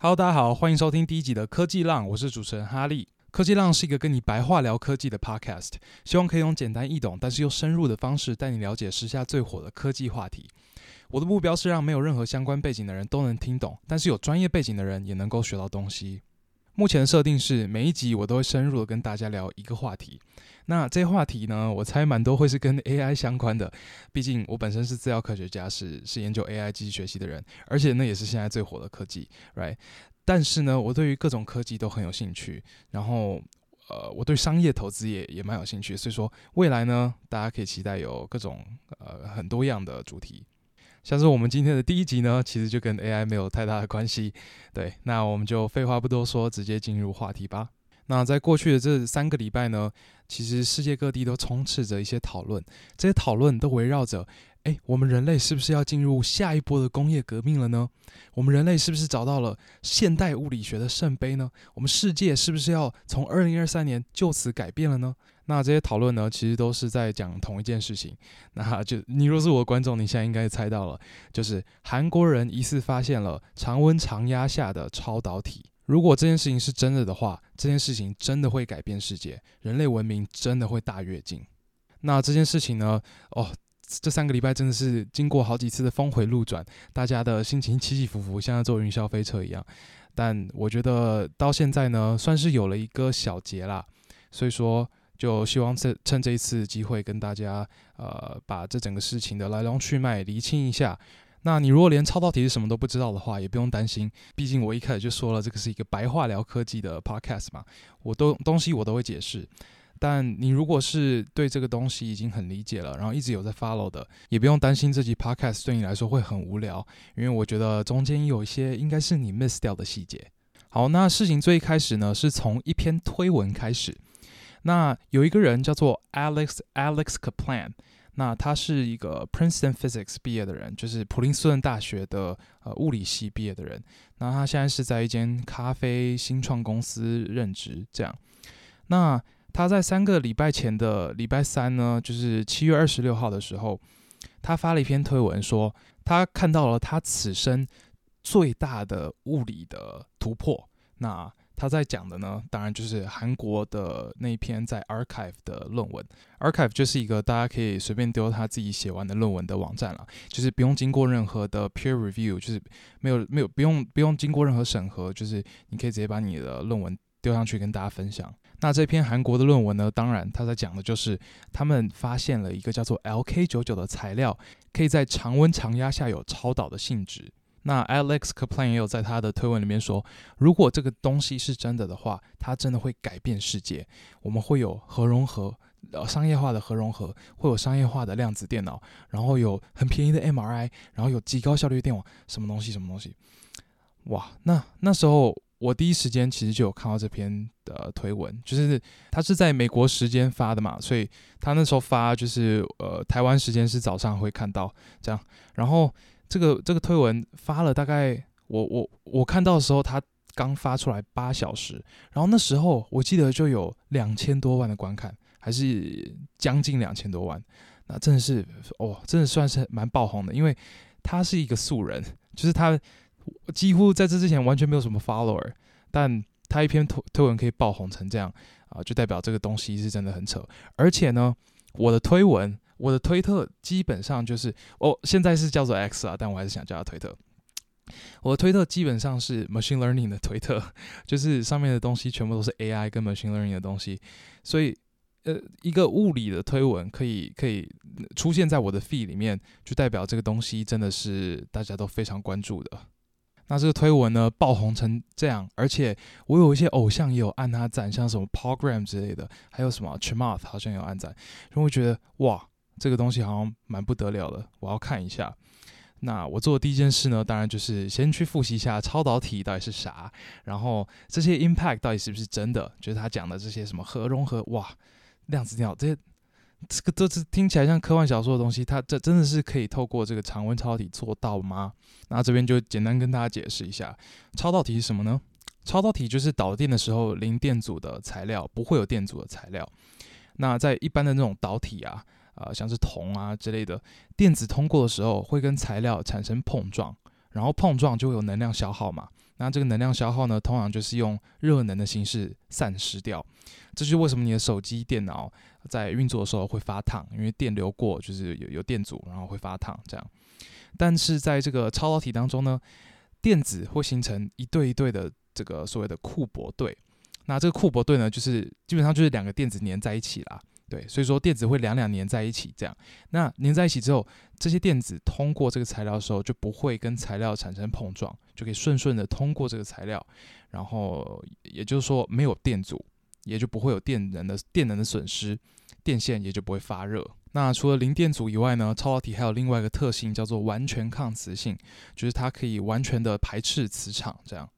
Hello，大家好，欢迎收听第一集的科技浪，我是主持人哈利。科技浪是一个跟你白话聊科技的 Podcast，希望可以用简单易懂，但是又深入的方式带你了解时下最火的科技话题。我的目标是让没有任何相关背景的人都能听懂，但是有专业背景的人也能够学到东西。目前的设定是每一集我都会深入的跟大家聊一个话题。那这话题呢，我猜蛮多会是跟 AI 相关的，毕竟我本身是资料科学家，是是研究 AI 机器学习的人，而且那也是现在最火的科技，right？但是呢，我对于各种科技都很有兴趣，然后呃，我对商业投资也也蛮有兴趣，所以说未来呢，大家可以期待有各种呃很多样的主题，像是我们今天的第一集呢，其实就跟 AI 没有太大的关系，对，那我们就废话不多说，直接进入话题吧。那在过去的这三个礼拜呢，其实世界各地都充斥着一些讨论，这些讨论都围绕着：诶，我们人类是不是要进入下一波的工业革命了呢？我们人类是不是找到了现代物理学的圣杯呢？我们世界是不是要从二零二三年就此改变了呢？那这些讨论呢，其实都是在讲同一件事情。那就你若是我的观众，你现在应该猜到了，就是韩国人疑似发现了常温常压下的超导体。如果这件事情是真的的话，这件事情真的会改变世界，人类文明真的会大跃进。那这件事情呢？哦，这三个礼拜真的是经过好几次的峰回路转，大家的心情起起伏伏，像坐云霄飞车一样。但我觉得到现在呢，算是有了一个小结啦。所以说，就希望这趁这一次机会跟大家呃，把这整个事情的来龙去脉厘清一下。那你如果连超导体是什么都不知道的话，也不用担心，毕竟我一开始就说了，这个是一个白话聊科技的 podcast 嘛，我都东西我都会解释。但你如果是对这个东西已经很理解了，然后一直有在 follow 的，也不用担心这集 podcast 对你来说会很无聊，因为我觉得中间有一些应该是你 miss 掉的细节。好，那事情最一开始呢，是从一篇推文开始。那有一个人叫做 Alex Alex Kaplan。那他是一个 Princeton Physics 毕业的人，就是普林斯顿大学的呃物理系毕业的人。那他现在是在一间咖啡新创公司任职。这样，那他在三个礼拜前的礼拜三呢，就是七月二十六号的时候，他发了一篇推文，说他看到了他此生最大的物理的突破。那他在讲的呢，当然就是韩国的那一篇在 Archive 的论文。Archive 就是一个大家可以随便丢他自己写完的论文的网站了，就是不用经过任何的 peer review，就是没有没有不用不用经过任何审核，就是你可以直接把你的论文丢上去跟大家分享。那这篇韩国的论文呢，当然他在讲的就是他们发现了一个叫做 LK99 的材料，可以在常温常压下有超导的性质。那 Alex Kaplan 也有在他的推文里面说，如果这个东西是真的的话，它真的会改变世界。我们会有核融合，呃，商业化的核融合，会有商业化的量子电脑，然后有很便宜的 MRI，然后有极高效率电网，什么东西，什么东西。哇，那那时候我第一时间其实就有看到这篇的推文，就是他是在美国时间发的嘛，所以他那时候发就是呃台湾时间是早上会看到这样，然后。这个这个推文发了大概我我我看到的时候，他刚发出来八小时，然后那时候我记得就有两千多万的观看，还是将近两千多万，那真的是哦，真的算是蛮爆红的，因为他是一个素人，就是他几乎在这之前完全没有什么 follower，但他一篇推推文可以爆红成这样啊，就代表这个东西是真的很扯，而且呢，我的推文。我的推特基本上就是，哦，现在是叫做 X 啊，但我还是想叫它推特。我的推特基本上是 machine learning 的推特，就是上面的东西全部都是 AI 跟 machine learning 的东西，所以，呃，一个物理的推文可以可以出现在我的 feed 里面，就代表这个东西真的是大家都非常关注的。那这个推文呢，爆红成这样，而且我有一些偶像也有按他赞，像什么 Paul Graham 之类的，还有什么 Chamath 好像有按赞，然后我觉得哇。这个东西好像蛮不得了的，我要看一下。那我做的第一件事呢，当然就是先去复习一下超导体到底是啥，然后这些 impact 到底是不是真的，就是他讲的这些什么核融合，哇，量子电脑这些，这个都是听起来像科幻小说的东西，它这真的是可以透过这个常温超导体做到吗？那这边就简单跟大家解释一下，超导体是什么呢？超导体就是导电的时候零电阻的材料，不会有电阻的材料。那在一般的那种导体啊。啊、呃，像是铜啊之类的，电子通过的时候会跟材料产生碰撞，然后碰撞就会有能量消耗嘛。那这个能量消耗呢，通常就是用热能的形式散失掉。这就是为什么你的手机、电脑在运作的时候会发烫，因为电流过就是有有电阻，然后会发烫这样。但是在这个超导体当中呢，电子会形成一对一对的这个所谓的库伯对。那这个库伯对呢，就是基本上就是两个电子粘在一起啦。对，所以说电子会两两粘在一起，这样。那粘在一起之后，这些电子通过这个材料的时候，就不会跟材料产生碰撞，就可以顺顺的通过这个材料。然后也就是说，没有电阻，也就不会有电能的电能的损失，电线也就不会发热。那除了零电阻以外呢，超导体还有另外一个特性叫做完全抗磁性，就是它可以完全的排斥磁场，这样。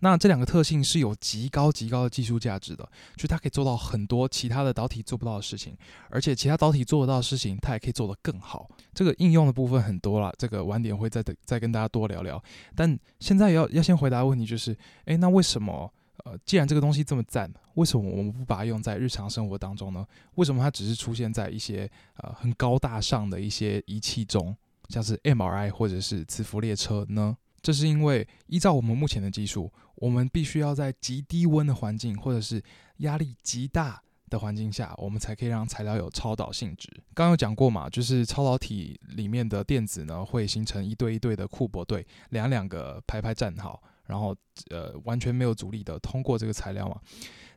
那这两个特性是有极高极高的技术价值的，就它可以做到很多其他的导体做不到的事情，而且其他导体做得到的事情，它也可以做得更好。这个应用的部分很多啦，这个晚点会再再跟大家多聊聊。但现在要要先回答问题，就是，诶，那为什么，呃，既然这个东西这么赞，为什么我们不把它用在日常生活当中呢？为什么它只是出现在一些呃很高大上的一些仪器中，像是 MRI 或者是磁浮列车呢？这是因为依照我们目前的技术，我们必须要在极低温的环境或者是压力极大的环境下，我们才可以让材料有超导性质。刚有讲过嘛，就是超导体里面的电子呢，会形成一对一对的库伯对，两两个排排站好，然后呃完全没有阻力的通过这个材料嘛。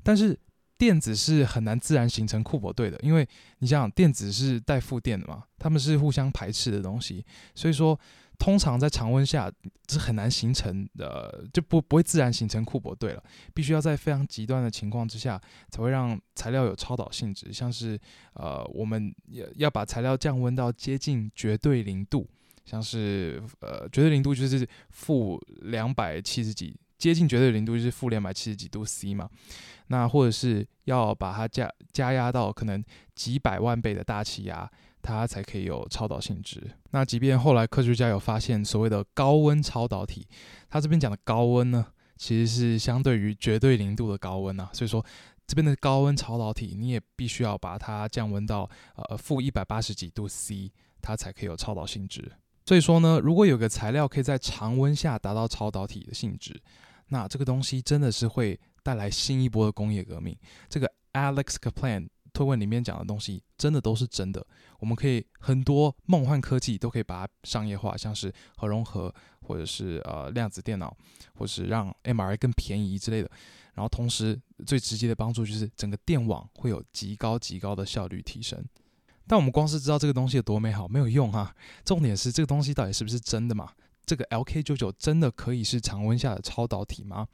但是电子是很难自然形成库柏对的，因为你想想，电子是带负电的嘛，它们是互相排斥的东西，所以说。通常在常温下是很难形成的，就不不会自然形成库柏对了，必须要在非常极端的情况之下，才会让材料有超导性质。像是呃，我们要要把材料降温到接近绝对零度，像是呃，绝对零度就是负两百七十几，接近绝对零度就是负两百七十几度 C 嘛。那或者是要把它加加压到可能几百万倍的大气压。它才可以有超导性质。那即便后来科学家有发现所谓的高温超导体，它这边讲的高温呢，其实是相对于绝对零度的高温啊。所以说这边的高温超导体，你也必须要把它降温到呃负一百八十几度 C，它才可以有超导性质。所以说呢，如果有个材料可以在常温下达到超导体的性质，那这个东西真的是会带来新一波的工业革命。这个 Alex Kaplan 推文里面讲的东西，真的都是真的。我们可以很多梦幻科技都可以把它商业化，像是核融合，或者是呃量子电脑，或是让 MRI 更便宜之类的。然后同时最直接的帮助就是整个电网会有极高极高的效率提升。但我们光是知道这个东西有多美好没有用哈，重点是这个东西到底是不是真的嘛？这个 LK99 真的可以是常温下的超导体吗？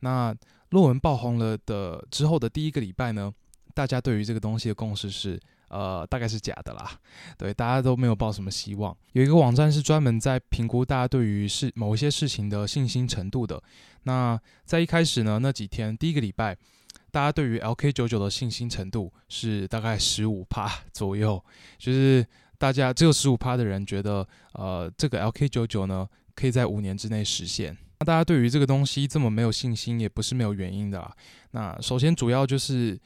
那论文爆红了的之后的第一个礼拜呢，大家对于这个东西的共识是，呃，大概是假的啦。对，大家都没有抱什么希望。有一个网站是专门在评估大家对于事某一些事情的信心程度的。那在一开始呢，那几天第一个礼拜，大家对于 LK99 的信心程度是大概十五趴 左右，就是大家只有十五趴的人觉得，呃，这个 LK99 呢可以在五年之内实现。那大家对于这个东西这么没有信心，也不是没有原因的啊。那首先主要就是。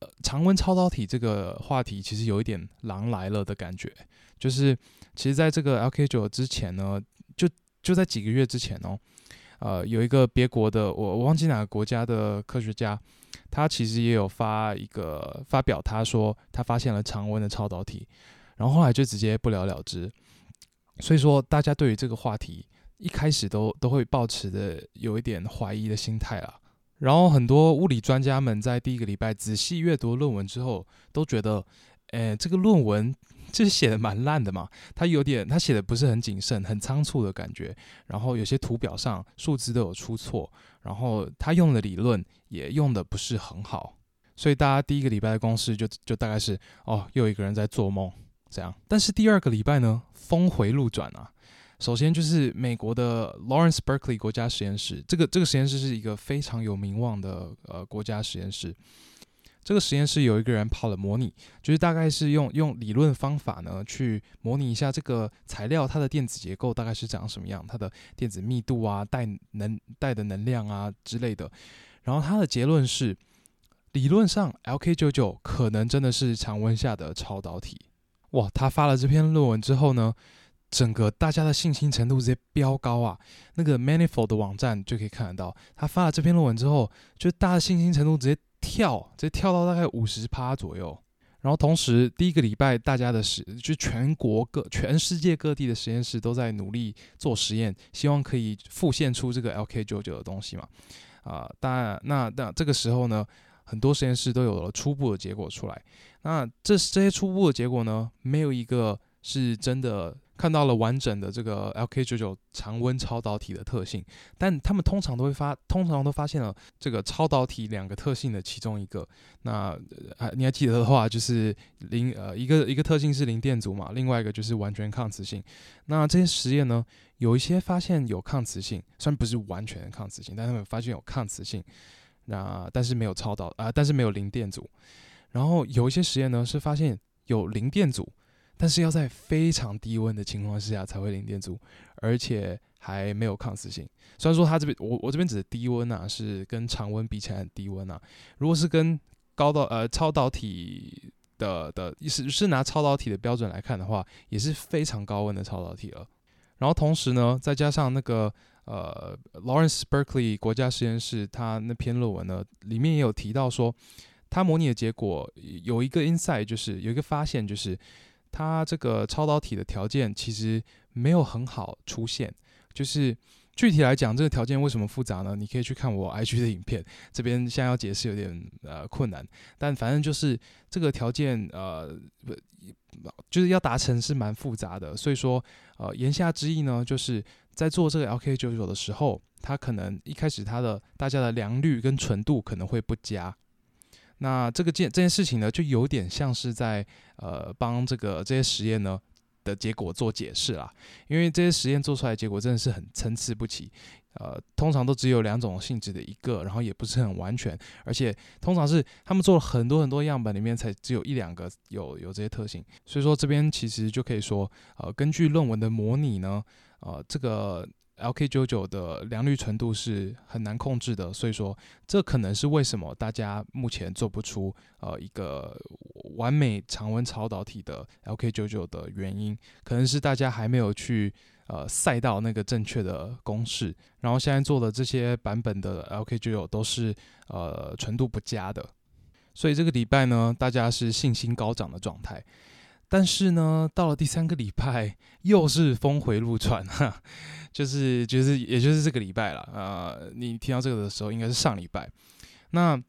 呃，常温超导体这个话题其实有一点狼来了的感觉，就是其实在这个 LK9 之前呢，就就在几个月之前哦，呃，有一个别国的我我忘记哪个国家的科学家，他其实也有发一个发表，他说他发现了常温的超导体，然后后来就直接不了了之，所以说大家对于这个话题一开始都都会抱持的有一点怀疑的心态啦。然后很多物理专家们在第一个礼拜仔细阅读论文之后，都觉得，诶，这个论文就是写的蛮烂的嘛，他有点他写的不是很谨慎，很仓促的感觉。然后有些图表上数字都有出错，然后他用的理论也用的不是很好，所以大家第一个礼拜的公式就就大概是，哦，又一个人在做梦这样。但是第二个礼拜呢，峰回路转啊。首先就是美国的 Lawrence Berkeley 国家实验室，这个这个实验室是一个非常有名望的呃国家实验室。这个实验室有一个人跑了模拟，就是大概是用用理论方法呢去模拟一下这个材料它的电子结构大概是长什么样，它的电子密度啊、带能带的能量啊之类的。然后他的结论是，理论上 LK99 可能真的是常温下的超导体。哇，他发了这篇论文之后呢，整个大家的信心程度直接飙高啊！那个 Manifold 的网站就可以看得到，他发了这篇论文之后，就大家的信心程度直接跳，直接跳到大概五十趴左右。然后同时，第一个礼拜大家的实，就全国各、全世界各地的实验室都在努力做实验，希望可以复现出这个 LK99 的东西嘛。啊、呃，当然，那那这个时候呢，很多实验室都有了初步的结果出来。那这这些初步的结果呢，没有一个是真的。看到了完整的这个 LK99 常温超导体的特性，但他们通常都会发，通常都发现了这个超导体两个特性的其中一个。那还你还记得的话，就是零呃一个一个特性是零电阻嘛，另外一个就是完全抗磁性。那这些实验呢，有一些发现有抗磁性，虽然不是完全抗磁性，但他们发现有抗磁性。那但是没有超导啊、但是没有零电阻。然后有一些实验呢是发现有零电阻。但是要在非常低温的情况之下才会零电阻，而且还没有抗磁性。虽然说它这边我我这边指的低温啊，是跟常温比起来很低温啊。如果是跟高导呃超导体的的意思是拿超导体的标准来看的话，也是非常高温的超导体了。然后同时呢，再加上那个呃 Lawrence Berkeley 国家实验室，它那篇论文呢里面也有提到说，它模拟的结果有一个 insight，就是有一个发现就是。它这个超导体的条件其实没有很好出现，就是具体来讲，这个条件为什么复杂呢？你可以去看我 IG 的影片，这边现在要解释有点呃困难，但反正就是这个条件呃不就是要达成是蛮复杂的，所以说呃言下之意呢，就是在做这个 LK99 的时候，它可能一开始它的大家的良率跟纯度可能会不佳。那这个件这件事情呢，就有点像是在呃帮这个这些实验呢的结果做解释啦，因为这些实验做出来结果真的是很参差不齐，呃，通常都只有两种性质的一个，然后也不是很完全，而且通常是他们做了很多很多样本里面才只有一两个有有这些特性，所以说这边其实就可以说，呃，根据论文的模拟呢，呃，这个。LK99 的良率纯度是很难控制的，所以说这可能是为什么大家目前做不出呃一个完美常温超导体的 LK99 的原因，可能是大家还没有去呃赛到那个正确的公式，然后现在做的这些版本的 LK99 都是呃纯度不佳的，所以这个礼拜呢，大家是信心高涨的状态。但是呢，到了第三个礼拜，又是峰回路转哈，就是就是也就是这个礼拜了啊、你听到这个的时候，应该是上礼拜。那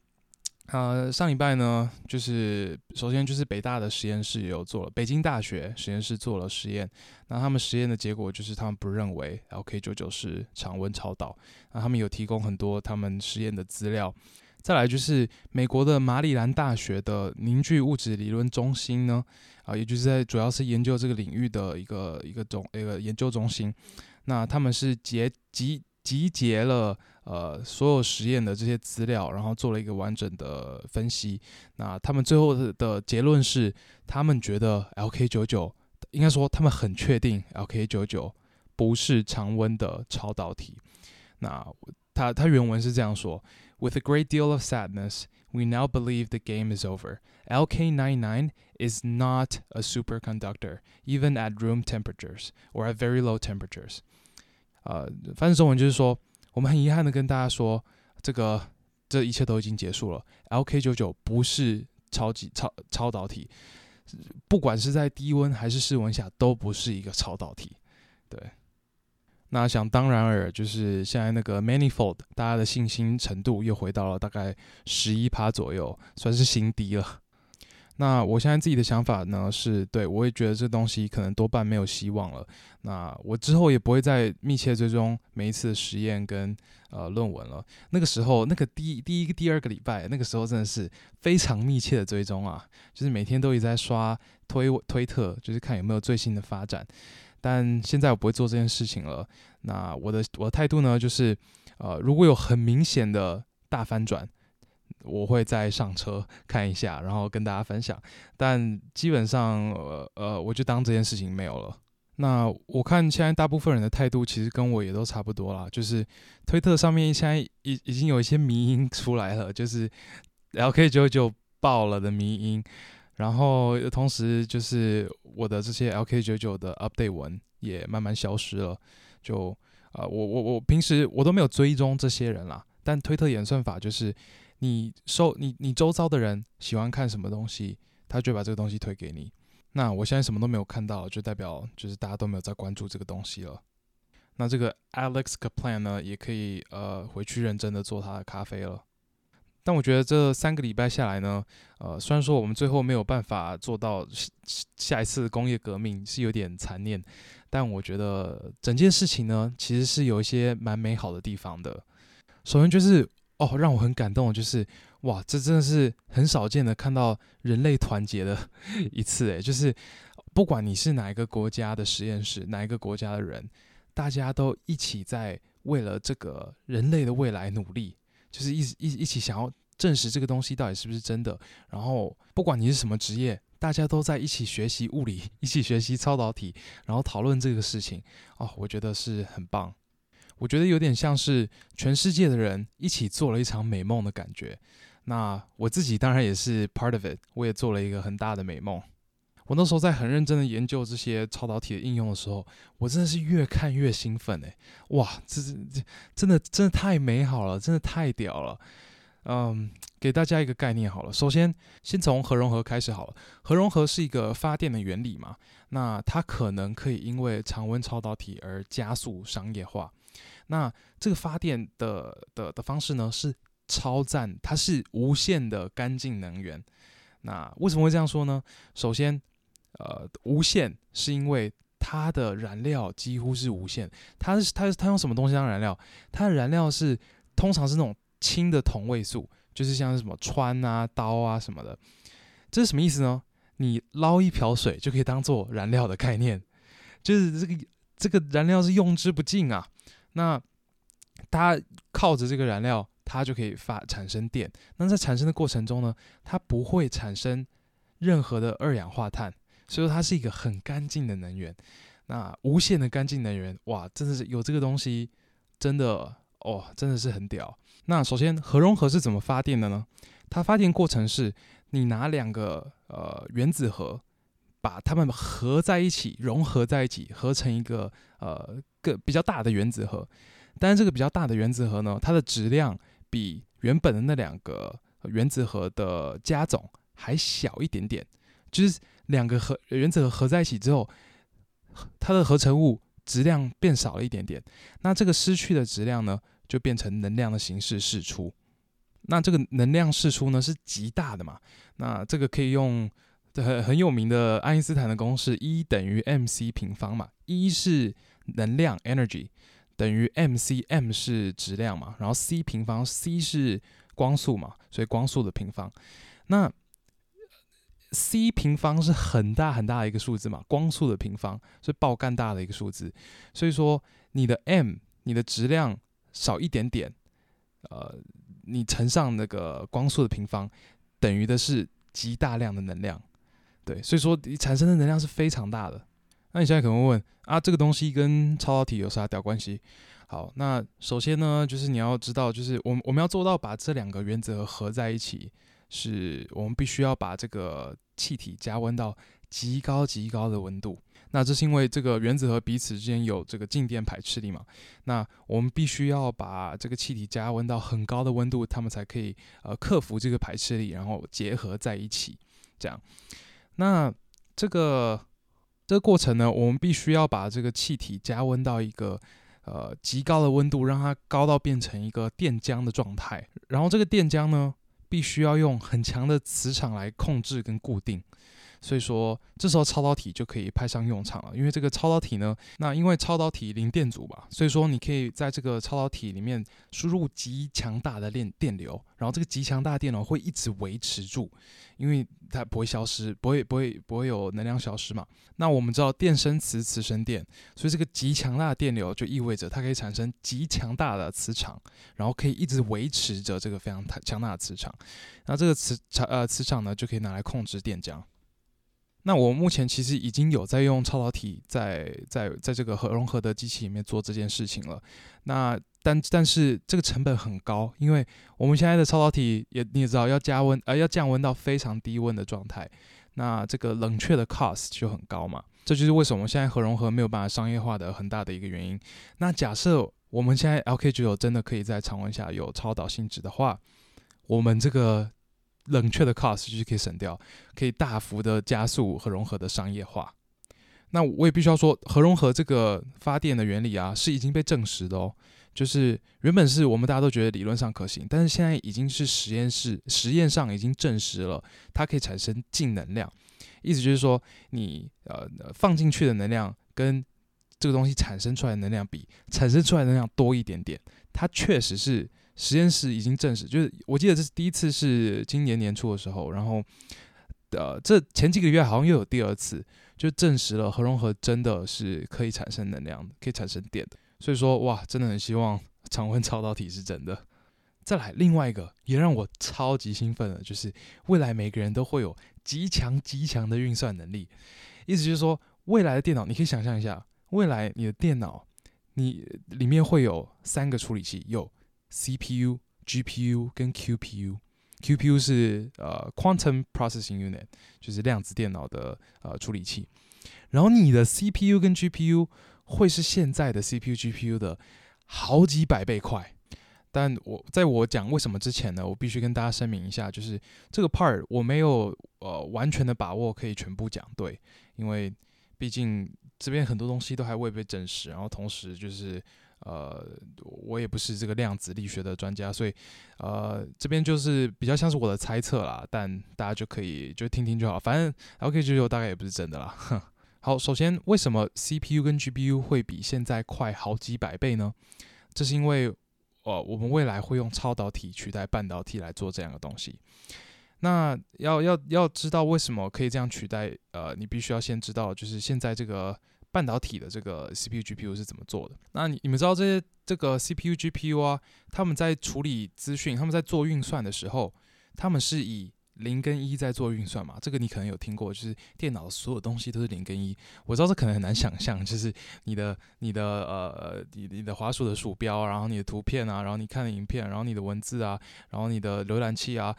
呃，上礼拜呢，就是首先就是北大的实验室也有做了，北京大学实验室做了实验。那他们实验的结果就是，他们不认为 LK99 是常温超导。那他们有提供很多他们实验的资料。再来就是美国的马里兰大学的凝聚物质理论中心呢，啊，也就是在主要是研究这个领域的一个一个中一个研究中心。那他们是结集集结了呃所有实验的这些资料，然后做了一个完整的分析。那他们最后的的结论是，他们觉得 LK99 应该说他们很确定 LK99 不是常温的超导体。那他他原文是这样说。With a great deal of sadness, we now believe the game is over. LK99 is not a superconductor, even at room temperatures or at very low temperatures. 呃，翻译中文就是说，我们很遗憾的跟大家说，这个这一切都已经结束了。LK99 不是超级超超导体，不管是在低温还是室温下，都不是一个超导体。对。 那想当然尔，就是现在那个 Manifold，大家的信心程度又回到了大概十一趴左右，算是新低了。那我现在自己的想法呢，是对我也觉得这东西可能多半没有希望了。那我之后也不会再密切追踪每一次的实验跟呃论文了。那个时候，那个第第一个、第二个礼拜，那个时候真的是非常密切的追踪啊，就是每天都一直在刷推推特，就是看有没有最新的发展。但现在我不会做这件事情了。那我的我的态度呢，就是，呃，如果有很明显的大翻转，我会再上车看一下，然后跟大家分享。但基本上，呃呃，我就当这件事情没有了。那我看现在大部分人的态度其实跟我也都差不多啦，就是推特上面现在已已经有一些迷音出来了，就是 LK99 爆了的迷音。然后同时就是我的这些 LK99 的 update 文也慢慢消失了。就啊、我我我平时我都没有追踪这些人啦，但推特演算法就是你收你你周遭的人喜欢看什么东西，他就把这个东西推给你。那我现在什么都没有看到，就代表就是大家都没有在关注这个东西了。那这个 Alex Kaplan 呢，也可以呃回去认真的做他的咖啡了。但我觉得这三个礼拜下来呢，呃，虽然说我们最后没有办法做到下一次工业革命是有点残念，但我觉得整件事情呢，其实是有一些蛮美好的地方的。首先就是哦，让我很感动的就是哇，这真的是很少见的看到人类团结的 一次诶，就是不管你是哪一个国家的实验室，哪一个国家的人，大家都一起在为了这个人类的未来努力。就是一一一起想要证实这个东西到底是不是真的，然后不管你是什么职业，大家都在一起学习物理，一起学习超导体，然后讨论这个事情哦，我觉得是很棒。我觉得有点像是全世界的人一起做了一场美梦的感觉。那我自己当然也是 part of it，我也做了一个很大的美梦。我那时候在很认真的研究这些超导体的应用的时候，我真的是越看越兴奋哎！哇，这这这真的真的太美好了，真的太屌了。嗯，给大家一个概念好了，首先先从核融合开始好了。核融合是一个发电的原理嘛，那它可能可以因为常温超导体而加速商业化。那这个发电的的的方式呢，是超赞，它是无限的干净能源。那为什么会这样说呢？首先呃，无限是因为它的燃料几乎是无限。它是它它用什么东西当燃料？它的燃料是通常是那种氢的同位素，就是像什么氚啊、刀啊什么的。这是什么意思呢？你捞一瓢水就可以当做燃料的概念，就是这个这个燃料是用之不尽啊。那它靠着这个燃料，它就可以发产生电。那在产生的过程中呢，它不会产生任何的二氧化碳。所以说它是一个很干净的能源，那无限的干净能源，哇，真的是有这个东西，真的哦，真的是很屌。那首先核融合是怎么发电的呢？它发电过程是，你拿两个呃原子核，把它们合在一起，融合在一起，合成一个呃个比较大的原子核。但是这个比较大的原子核呢，它的质量比原本的那两个原子核的加总还小一点点，就是。两个核原子核合在一起之后，它的合成物质量变少了一点点。那这个失去的质量呢，就变成能量的形式释出。那这个能量释出呢，是极大的嘛？那这个可以用很很有名的爱因斯坦的公式，E 等于 mc 平方嘛。E 是能量 energy 等于 mc，m 是质量嘛，然后 c 平方 c 是光速嘛，所以光速的平方。那 c 平方是很大很大的一个数字嘛，光速的平方是爆干大的一个数字，所以说你的 m，你的质量少一点点，呃，你乘上那个光速的平方，等于的是极大量的能量，对，所以说你产生的能量是非常大的。那你现在可能会问啊，这个东西跟超导体有啥屌关系？好，那首先呢，就是你要知道，就是我们我们要做到把这两个原则合在一起。是我们必须要把这个气体加温到极高极高的温度。那这是因为这个原子核彼此之间有这个静电排斥力嘛。那我们必须要把这个气体加温到很高的温度，它们才可以呃克服这个排斥力，然后结合在一起。这样，那这个这个过程呢，我们必须要把这个气体加温到一个呃极高的温度，让它高到变成一个电浆的状态。然后这个电浆呢，必须要用很强的磁场来控制跟固定。所以说，这时候超导体就可以派上用场了。因为这个超导体呢，那因为超导体零电阻吧，所以说你可以在这个超导体里面输入极强大的电电流，然后这个极强大的电流会一直维持住，因为它不会消失，不会不会不会有能量消失嘛。那我们知道电生磁，磁生电，所以这个极强大的电流就意味着它可以产生极强大的磁场，然后可以一直维持着这个非常强大的磁场。那这个磁场呃磁场呢，就可以拿来控制电浆。那我目前其实已经有在用超导体在在在这个核融合的机器里面做这件事情了。那但但是这个成本很高，因为我们现在的超导体也你也知道要加温呃要降温到非常低温的状态，那这个冷却的 cost 就很高嘛。这就是为什么现在核融合没有办法商业化的很大的一个原因。那假设我们现在 LK95 真的可以在常温下有超导性质的话，我们这个冷却的 cost 就是可以省掉，可以大幅的加速核融合的商业化。那我也必须要说，核融合这个发电的原理啊，是已经被证实的哦。就是原本是我们大家都觉得理论上可行，但是现在已经是实验室实验上已经证实了，它可以产生净能量。意思就是说，你呃放进去的能量跟这个东西产生出来的能量比，产生出来的能量多一点点。它确实是实验室已经证实，就是我记得这是第一次是今年年初的时候，然后呃这前几个月好像又有第二次，就证实了核融合真的是可以产生能量，可以产生电的。所以说哇，真的很希望 常温超导体是真的。再来另外一个也让我超级兴奋的，就是未来每个人都会有极强极强的运算能力。意思就是说，未来的电脑你可以想象一下，未来你的电脑你里面会有三个处理器，有 CPU、GPU 跟 QPU。QPU 是呃 Quantum Processing Unit，就是量子电脑的呃处理器。然后你的 CPU 跟 GPU 会是现在的 CPU、GPU 的好几百倍快。但我在我讲为什么之前呢，我必须跟大家声明一下，就是这个 part 我没有呃完全的把握可以全部讲对，因为毕竟这边很多东西都还未被证实，然后同时就是呃我也不是这个量子力学的专家，所以呃这边就是比较像是我的猜测啦，但大家就可以就听听就好，反正 LK95 大概也不是真的啦。哼，好，首先为什么 CPU 跟 GPU 会比现在快好几百倍呢？这是因为呃，我们未来会用超导体取代半导体来做这样的东西。那要要要知道为什么可以这样取代？呃，你必须要先知道，就是现在这个半导体的这个 CPU、GPU 是怎么做的。那你你们知道这些这个 CPU、GPU 啊，他们在处理资讯，他们在做运算的时候，他们是以零跟一在做运算嘛，这个你可能有听过，就是电脑所有东西都是零跟一。我知道这可能很难想象，就是你的、你的呃、你、你的滑鼠的鼠标，然后你的图片啊，然后你看的影片，然后你的文字啊，然后你的浏览器啊，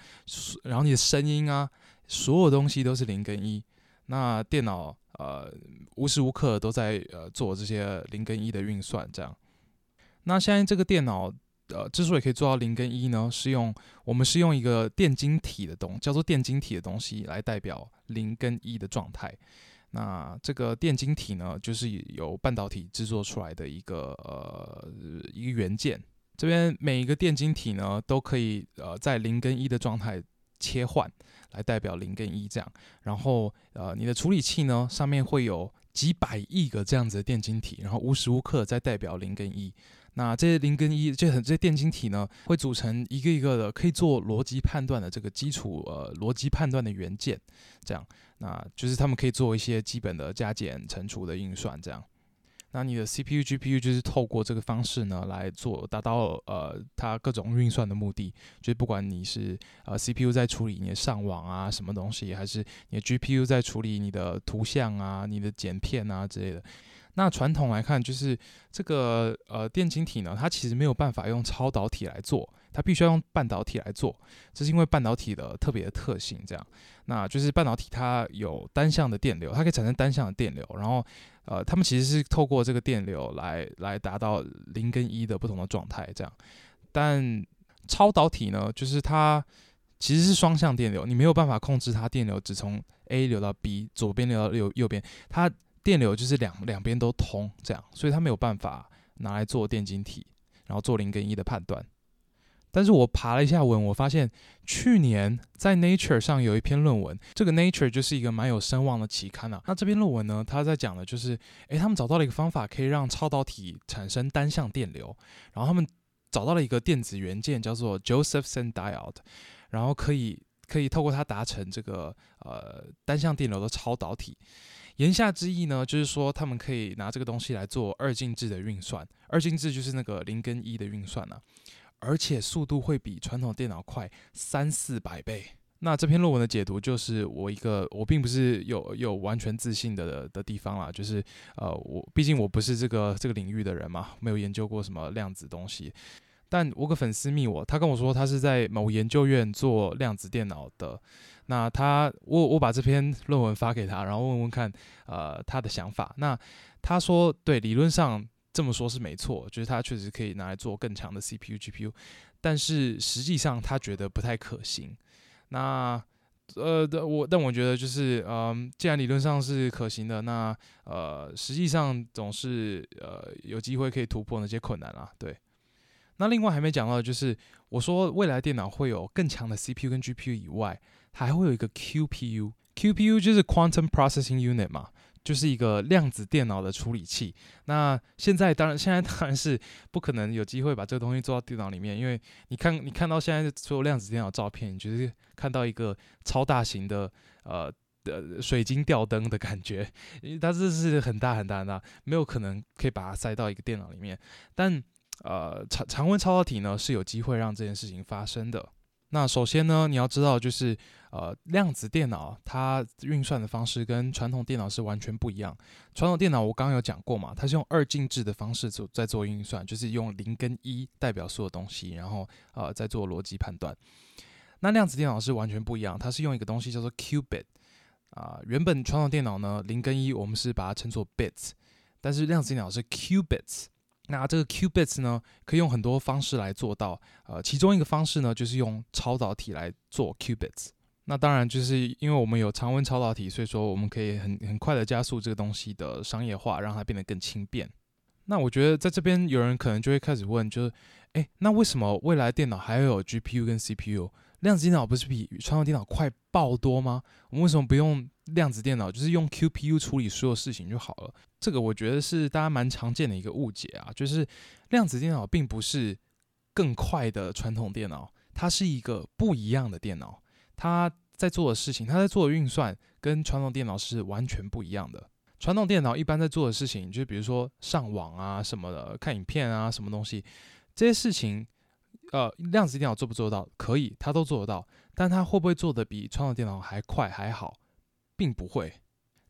然后你的声音啊，所有东西都是零跟一。那电脑呃无时无刻都在呃做这些零跟一的运算，这样。那现在这个电脑。呃，之所以可以做到零跟一呢，是用我们是用一个电晶体的东，叫做电晶体的东西来代表零跟一的状态。那这个电晶体呢，就是由半导体制作出来的一个呃一个元件。这边每一个电晶体呢，都可以呃在零跟一的状态切换，来代表零跟一这样。然后呃，你的处理器呢，上面会有几百亿个这样子的电晶体，然后无时无刻在代表零跟一。那这些零跟一，这这些电晶体呢，会组成一个一个的可以做逻辑判断的这个基础呃逻辑判断的元件，这样，那就是他们可以做一些基本的加减乘除的运算，这样。那你的 CPU、GPU 就是透过这个方式呢来做，达到呃它各种运算的目的，就是不管你是呃 CPU 在处理你的上网啊什么东西，还是你的 GPU 在处理你的图像啊、你的剪片啊之类的。那传统来看，就是这个呃电晶体呢，它其实没有办法用超导体来做，它必须要用半导体来做。这是因为半导体的特别的特性，这样。那就是半导体它有单向的电流，它可以产生单向的电流，然后呃，它们其实是透过这个电流来来达到零跟一的不同的状态，这样。但超导体呢，就是它其实是双向电流，你没有办法控制它电流只从 A 流到 B，左边流到右右边，它。电流就是两两边都通，这样，所以它没有办法拿来做电晶体，然后做零跟一的判断。但是我爬了一下文，我发现去年在 Nature 上有一篇论文，这个 Nature 就是一个蛮有声望的期刊啊。那这篇论文呢，他在讲的就是，诶，他们找到了一个方法，可以让超导体产生单向电流，然后他们找到了一个电子元件叫做 Josephson Diode，然后可以可以透过它达成这个呃单向电流的超导体。言下之意呢，就是说他们可以拿这个东西来做二进制的运算，二进制就是那个零跟一的运算呢、啊，而且速度会比传统电脑快三四百倍。那这篇论文的解读就是我一个我并不是有有完全自信的的地方啦，就是呃我毕竟我不是这个这个领域的人嘛，没有研究过什么量子东西。但我个粉丝密我，他跟我说他是在某研究院做量子电脑的。那他我我把这篇论文发给他，然后问问看呃他的想法。那他说对，理论上这么说是没错，就是它确实可以拿来做更强的 CPU GPU，但是实际上他觉得不太可行。那呃，我但我觉得就是，嗯、既然理论上是可行的，那呃，实际上总是呃有机会可以突破那些困难啦。对，那另外还没讲到，就是我说未来电脑会有更强的 CPU 跟 GPU 以外，还会有一个 QPU，QPU 就是 Quantum Processing Unit 嘛。就是一个量子电脑的处理器。那现在当然，现在当然是不可能有机会把这个东西做到电脑里面，因为你看，你看到现在所有量子电脑照片，你就是看到一个超大型的呃的水晶吊灯的感觉，因为它这是很大很大很大，没有可能可以把它塞到一个电脑里面。但呃，常常温超导体呢是有机会让这件事情发生的。那首先呢，你要知道就是。呃，量子电脑它运算的方式跟传统电脑是完全不一样。传统电脑我刚刚有讲过嘛，它是用二进制的方式做在做运算，就是用零跟一代表所有东西，然后呃在做逻辑判断。那量子电脑是完全不一样，它是用一个东西叫做 qubit 啊、原本传统电脑呢，零跟一我们是把它称作 bits，但是量子电脑是 qubits。那这个 qubits 呢，可以用很多方式来做到。呃，其中一个方式呢，就是用超导体来做 qubits。那当然，就是因为我们有常温超导体，所以说我们可以很很快的加速这个东西的商业化，让它变得更轻便。那我觉得在这边有人可能就会开始问，就是，诶，那为什么未来电脑还要有 GPU 跟 CPU？量子电脑不是比传统电脑快爆多吗？我们为什么不用量子电脑，就是用 QPU 处理所有事情就好了？这个我觉得是大家蛮常见的一个误解啊，就是量子电脑并不是更快的传统电脑，它是一个不一样的电脑。他在做的事情，他在做的运算跟传统电脑是完全不一样的。传统电脑一般在做的事情，就比如说上网啊什么的，看影片啊什么东西，这些事情，呃，量子电脑做不做到？可以，它都做得到。但它会不会做的比传统电脑还快还好？并不会。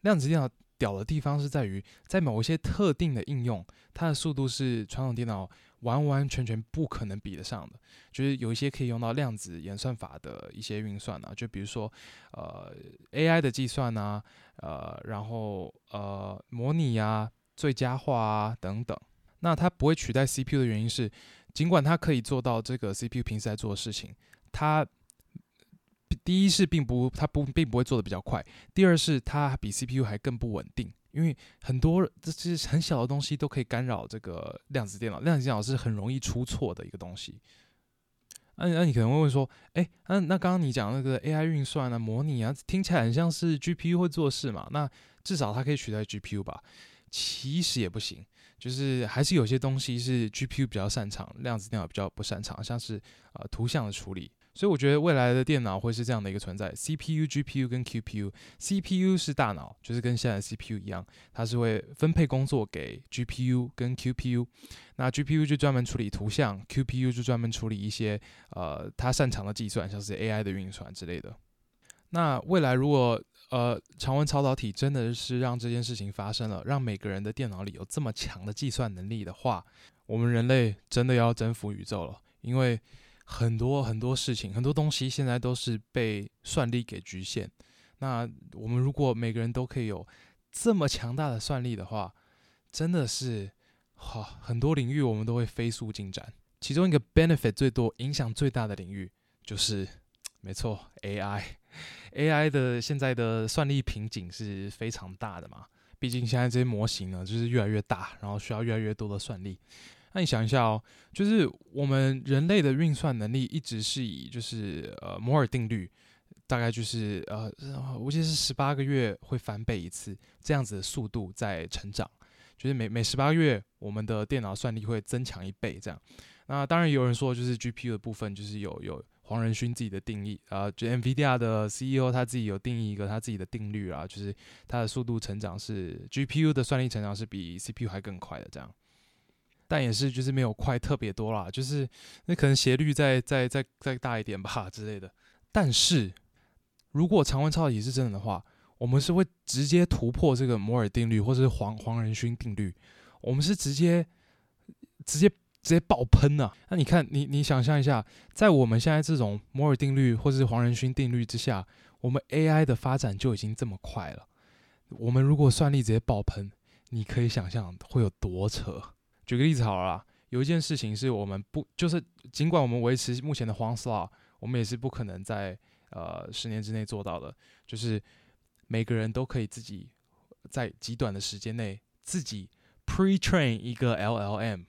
量子电脑屌的地方是在于，在某一些特定的应用，它的速度是传统电脑。完完全全不可能比得上的，就是有一些可以用到量子演算法的一些运算啊，就比如说呃 AI 的计算啊，呃然后呃模拟啊、最佳化啊等等。那它不会取代 CPU 的原因是，尽管它可以做到这个 CPU 平时在做的事情，它第一是并不它不并不会做的比较快，第二是它比 CPU 还更不稳定。因为很多这些很小的东西都可以干扰这个量子电脑，量子电脑是很容易出错的一个东西。那、啊、那你可能会问说，哎，那那刚刚你讲那个 AI 运算啊、模拟啊，听起来很像是 GPU 会做事嘛？那至少它可以取代 GPU 吧？其实也不行，就是还是有些东西是 GPU 比较擅长，量子电脑比较不擅长，像是呃图像的处理。所以我觉得未来的电脑会是这样的一个存在：CPU、GPU 跟 QPU。CPU 是大脑，就是跟现在的 CPU 一样，它是会分配工作给 GPU 跟 QPU。那 GPU 就专门处理图像，QPU 就专门处理一些呃它擅长的计算，像是 AI 的运算之类的。那未来如果呃常温超导体真的是让这件事情发生了，让每个人的电脑里有这么强的计算能力的话，我们人类真的要征服宇宙了，因为。很多很多事情，很多东西现在都是被算力给局限。那我们如果每个人都可以有这么强大的算力的话，真的是好，很多领域我们都会飞速进展。其中一个 benefit 最多、影响最大的领域就是，没错，AI。AI 的现在的算力瓶颈是非常大的嘛，毕竟现在这些模型呢，就是越来越大，然后需要越来越多的算力。那你想一下哦，就是我们人类的运算能力一直是以就是呃摩尔定律，大概就是呃我记得是十八个月会翻倍一次这样子的速度在成长，就是每每十八个月我们的电脑算力会增强一倍这样。那当然有人说就是 GPU 的部分就是有有黄仁勋自己的定义啊，就 NVIDIA 的 CEO 他自己有定义一个他自己的定律啊，就是它的速度成长是 GPU 的算力成长是比 CPU 还更快的这样。但也是，就是没有快特别多啦，就是那可能斜率再再再再大一点吧之类的。但是如果常温超导体是真的的话，我们是会直接突破这个摩尔定律或者是黄黄仁勋定律，我们是直接直接直接爆喷啊！那你看，你你想象一下，在我们现在这种摩尔定律或者是黄仁勋定律之下，我们 AI 的发展就已经这么快了。我们如果算力直接爆喷，你可以想象会有多扯。举个例子好了啦，有一件事情是我们不，就是尽管我们维持目前的荒率我们也是不可能在呃十年之内做到的，就是每个人都可以自己在极短的时间内自己 pre-train 一个 LLM。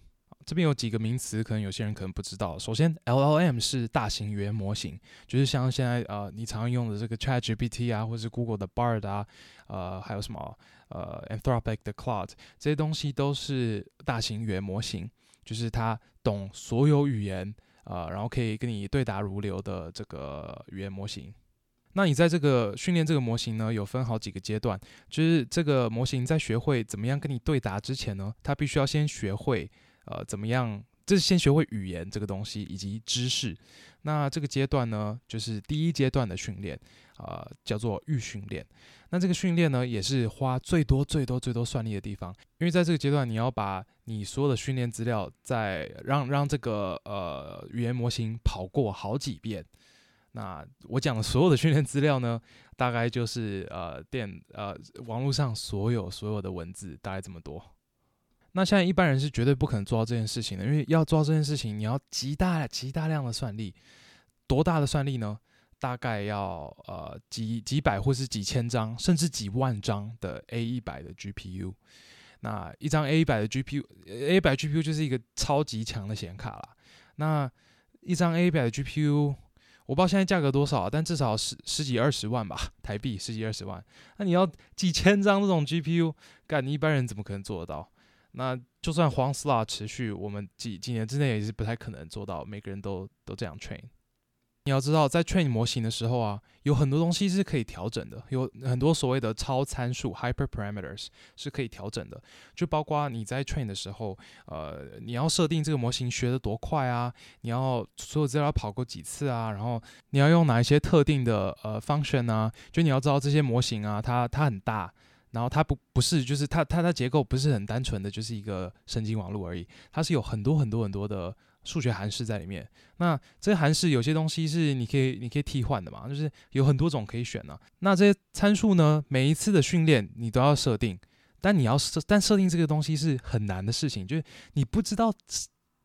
这边有几个名词，可能有些人可能不知道。首先，LLM 是大型语言模型，就是像现在呃你常用的这个 ChatGPT 啊，或者是 Google 的 Bard 啊，呃还有什么呃 Anthropic 的 Claude 这些东西都是大型语言模型，就是它懂所有语言、呃，然后可以跟你对答如流的这个语言模型。那你在这个训练这个模型呢，有分好几个阶段，就是这个模型在学会怎么样跟你对答之前呢，它必须要先学会。呃，怎么样？这是先学会语言这个东西以及知识。那这个阶段呢，就是第一阶段的训练，呃，叫做预训练。那这个训练呢，也是花最多、最多、最多算力的地方，因为在这个阶段，你要把你所有的训练资料在让让这个呃语言模型跑过好几遍。那我讲的所有的训练资料呢，大概就是呃电呃网络上所有所有的文字，大概这么多。那现在一般人是绝对不可能做到这件事情的，因为要做到这件事情，你要极大极大量的算力，多大的算力呢？大概要呃几几百或是几千张，甚至几万张的 A 一百的 GPU。那一张 A 一百的 GPU，A 一百 GPU 就是一个超级强的显卡啦。那一张 A 一百的 GPU，我不知道现在价格多少，但至少十十几二十万吧，台币十几二十万。那你要几千张这种 GPU，干你一般人怎么可能做得到？那就算 Huang's Law 持续，我们几几年之内也是不太可能做到每个人都都这样 train。你要知道，在 train 模型的时候啊，有很多东西是可以调整的，有很多所谓的超参数 （hyperparameters） 是可以调整的。就包括你在 train 的时候，呃，你要设定这个模型学得多快啊，你要所有资料跑过几次啊，然后你要用哪一些特定的呃 function 啊，就你要知道这些模型啊，它它很大。然后它不不是，就是它它的结构不是很单纯的，就是一个神经网络而已。它是有很多很多很多的数学函数在里面。那这些函数有些东西是你可以你可以替换的嘛，就是有很多种可以选呢、那这些参数呢，每一次的训练你都要设定，但你要设但设定这个东西是很难的事情，就是你不知道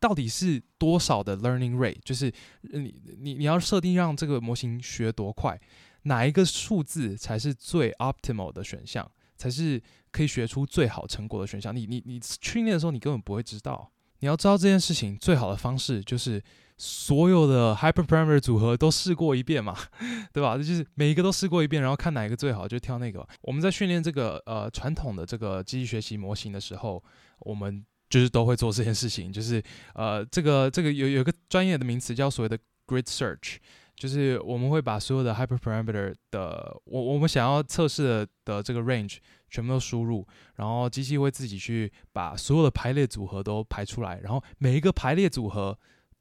到底是多少的 learning rate，就是你你你要设定让这个模型学多快，哪一个数字才是最 optimal 的选项。才是可以学出最好成果的选项。你你你训练的时候，你根本不会知道。你要知道这件事情最好的方式，就是所有的 hyperparameter 组合都试过一遍嘛，对吧？就是每一个都试过一遍，然后看哪一个最好，就挑那个。我们在训练这个呃传统的这个机器学习模型的时候，我们就是都会做这件事情，就是呃这个这个有有一个专业的名词叫所谓的 grid search。就是我们会把所有的 hyperparameter 的我我们想要测试的的这个 range 全部都输入，然后机器会自己去把所有的排列组合都排出来，然后每一个排列组合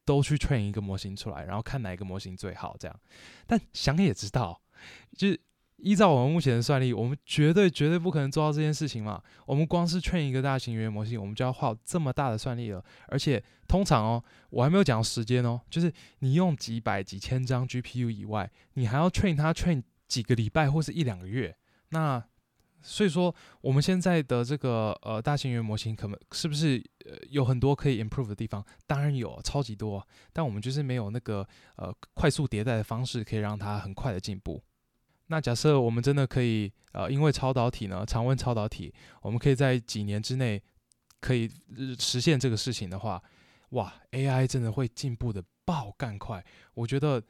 都去 train 一个模型出来，然后看哪一个模型最好这样。但想也知道，就是。依照我们目前的算力，我们绝对绝对不可能做到这件事情嘛。我们光是 train 一个大型语言模型，我们就要耗这么大的算力了。而且通常哦，我还没有讲到时间哦，就是你用几百几千张 GPU 以外，你还要 train 它 train 几个礼拜或是一两个月。那所以说，我们现在的这个呃大型语言模型，可能是不是呃有很多可以 improve 的地方？当然有，超级多。但我们就是没有那个呃快速迭代的方式，可以让它很快的进步。那假设我们真的可以，呃，因为超导体呢，常温超导体，我们可以在几年之内可以实现这个事情的话，哇，AI 真的会进步的爆干快。我觉得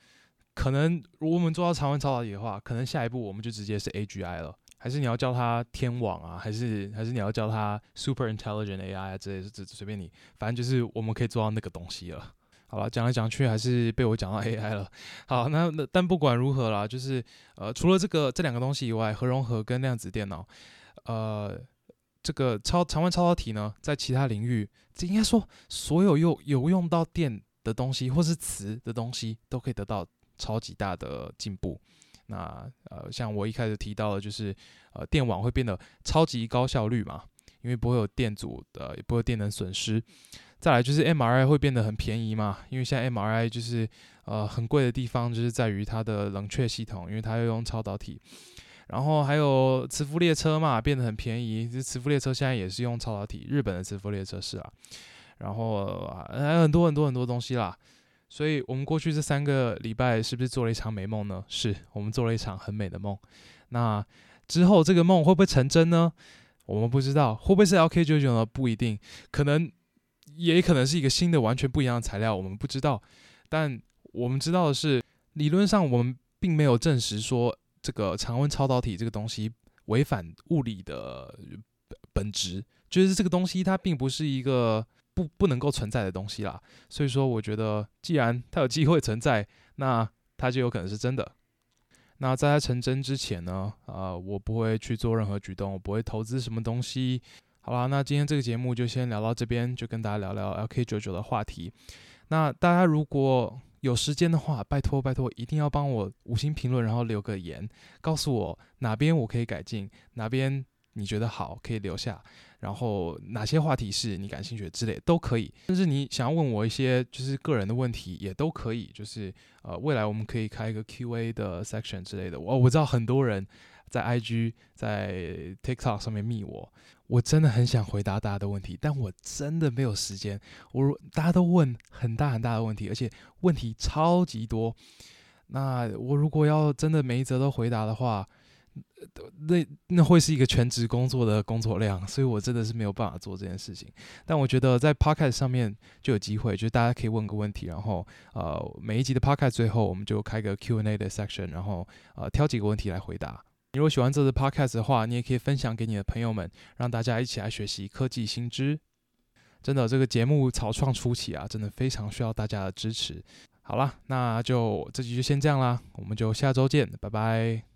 可能如果我们做到常温超导体的话，可能下一步我们就直接是 AGI 了，还是你要叫它天网啊，还是还是你要叫它 Super Intelligent AI 啊之类的，这随便你，反正就是我们可以做到那个东西了。好了，讲来讲去还是被我讲到 AI 了。好，那那但不管如何啦，就是呃，除了这个这两个东西以外，核融合跟量子电脑，呃，这个超常温超导体呢，在其他领域，这应该说所有用有用到电的东西或是磁的东西，都可以得到超级大的进步。那呃，像我一开始提到的，就是呃，电网会变得超级高效率嘛，因为不会有电阻的，也不会有电能损失。再来就是 MRI 会变得很便宜嘛，因为现在 MRI 就是呃很贵的地方就是在于它的冷却系统，因为它要用超导体。然后还有磁浮列车嘛，变得很便宜。磁浮列车现在也是用超导体，日本的磁浮列车是啊。然后还有很多很多很多东西啦。所以我们过去这三个礼拜是不是做了一场美梦呢？是我们做了一场很美的梦。那之后这个梦会不会成真呢？我们不知道。会不会是 LK99 呢？不一定，可能也可能是一个新的完全不一样的材料，我们不知道。但我们知道的是，理论上我们并没有证实说这个常温超导体这个东西违反物理的本质，就是这个东西它并不是一个。不不能够存在的东西啦，所以说我觉得，既然它有机会存在，那它就有可能是真的。那在它成真之前呢，啊、我不会去做任何举动，我不会投资什么东西。好啦，那今天这个节目就先聊到这边，就跟大家聊聊 LK99 的话题。那大家如果有时间的话，拜托拜托，一定要帮我五星评论，然后留个言，告诉我哪边我可以改进，哪边你觉得好可以留下。然后哪些话题是你感兴趣的之类都可以，甚至你想要问我一些就是个人的问题也都可以。就是呃，未来我们可以开一个 Q&A 的 section 之类的。我我知道很多人在 IG 在 TikTok 上面密我，我真的很想回答大家的问题，但我真的没有时间。我大家都问很大很大的问题，而且问题超级多。那我如果要真的每一则都回答的话，那那会是一个全职工作的工作量，所以我真的是没有办法做这件事情。但我觉得在 Podcast 上面就有机会，就是大家可以问个问题，然后呃每一集的 Podcast 最后我们就开个 Q&A 的 section，然后呃挑几个问题来回答。你如果喜欢这次 Podcast 的话，你也可以分享给你的朋友们，让大家一起来学习科技新知。真的，这个节目草创初期啊，真的非常需要大家的支持。好啦，那就这集就先这样啦，我们就下周见，拜拜。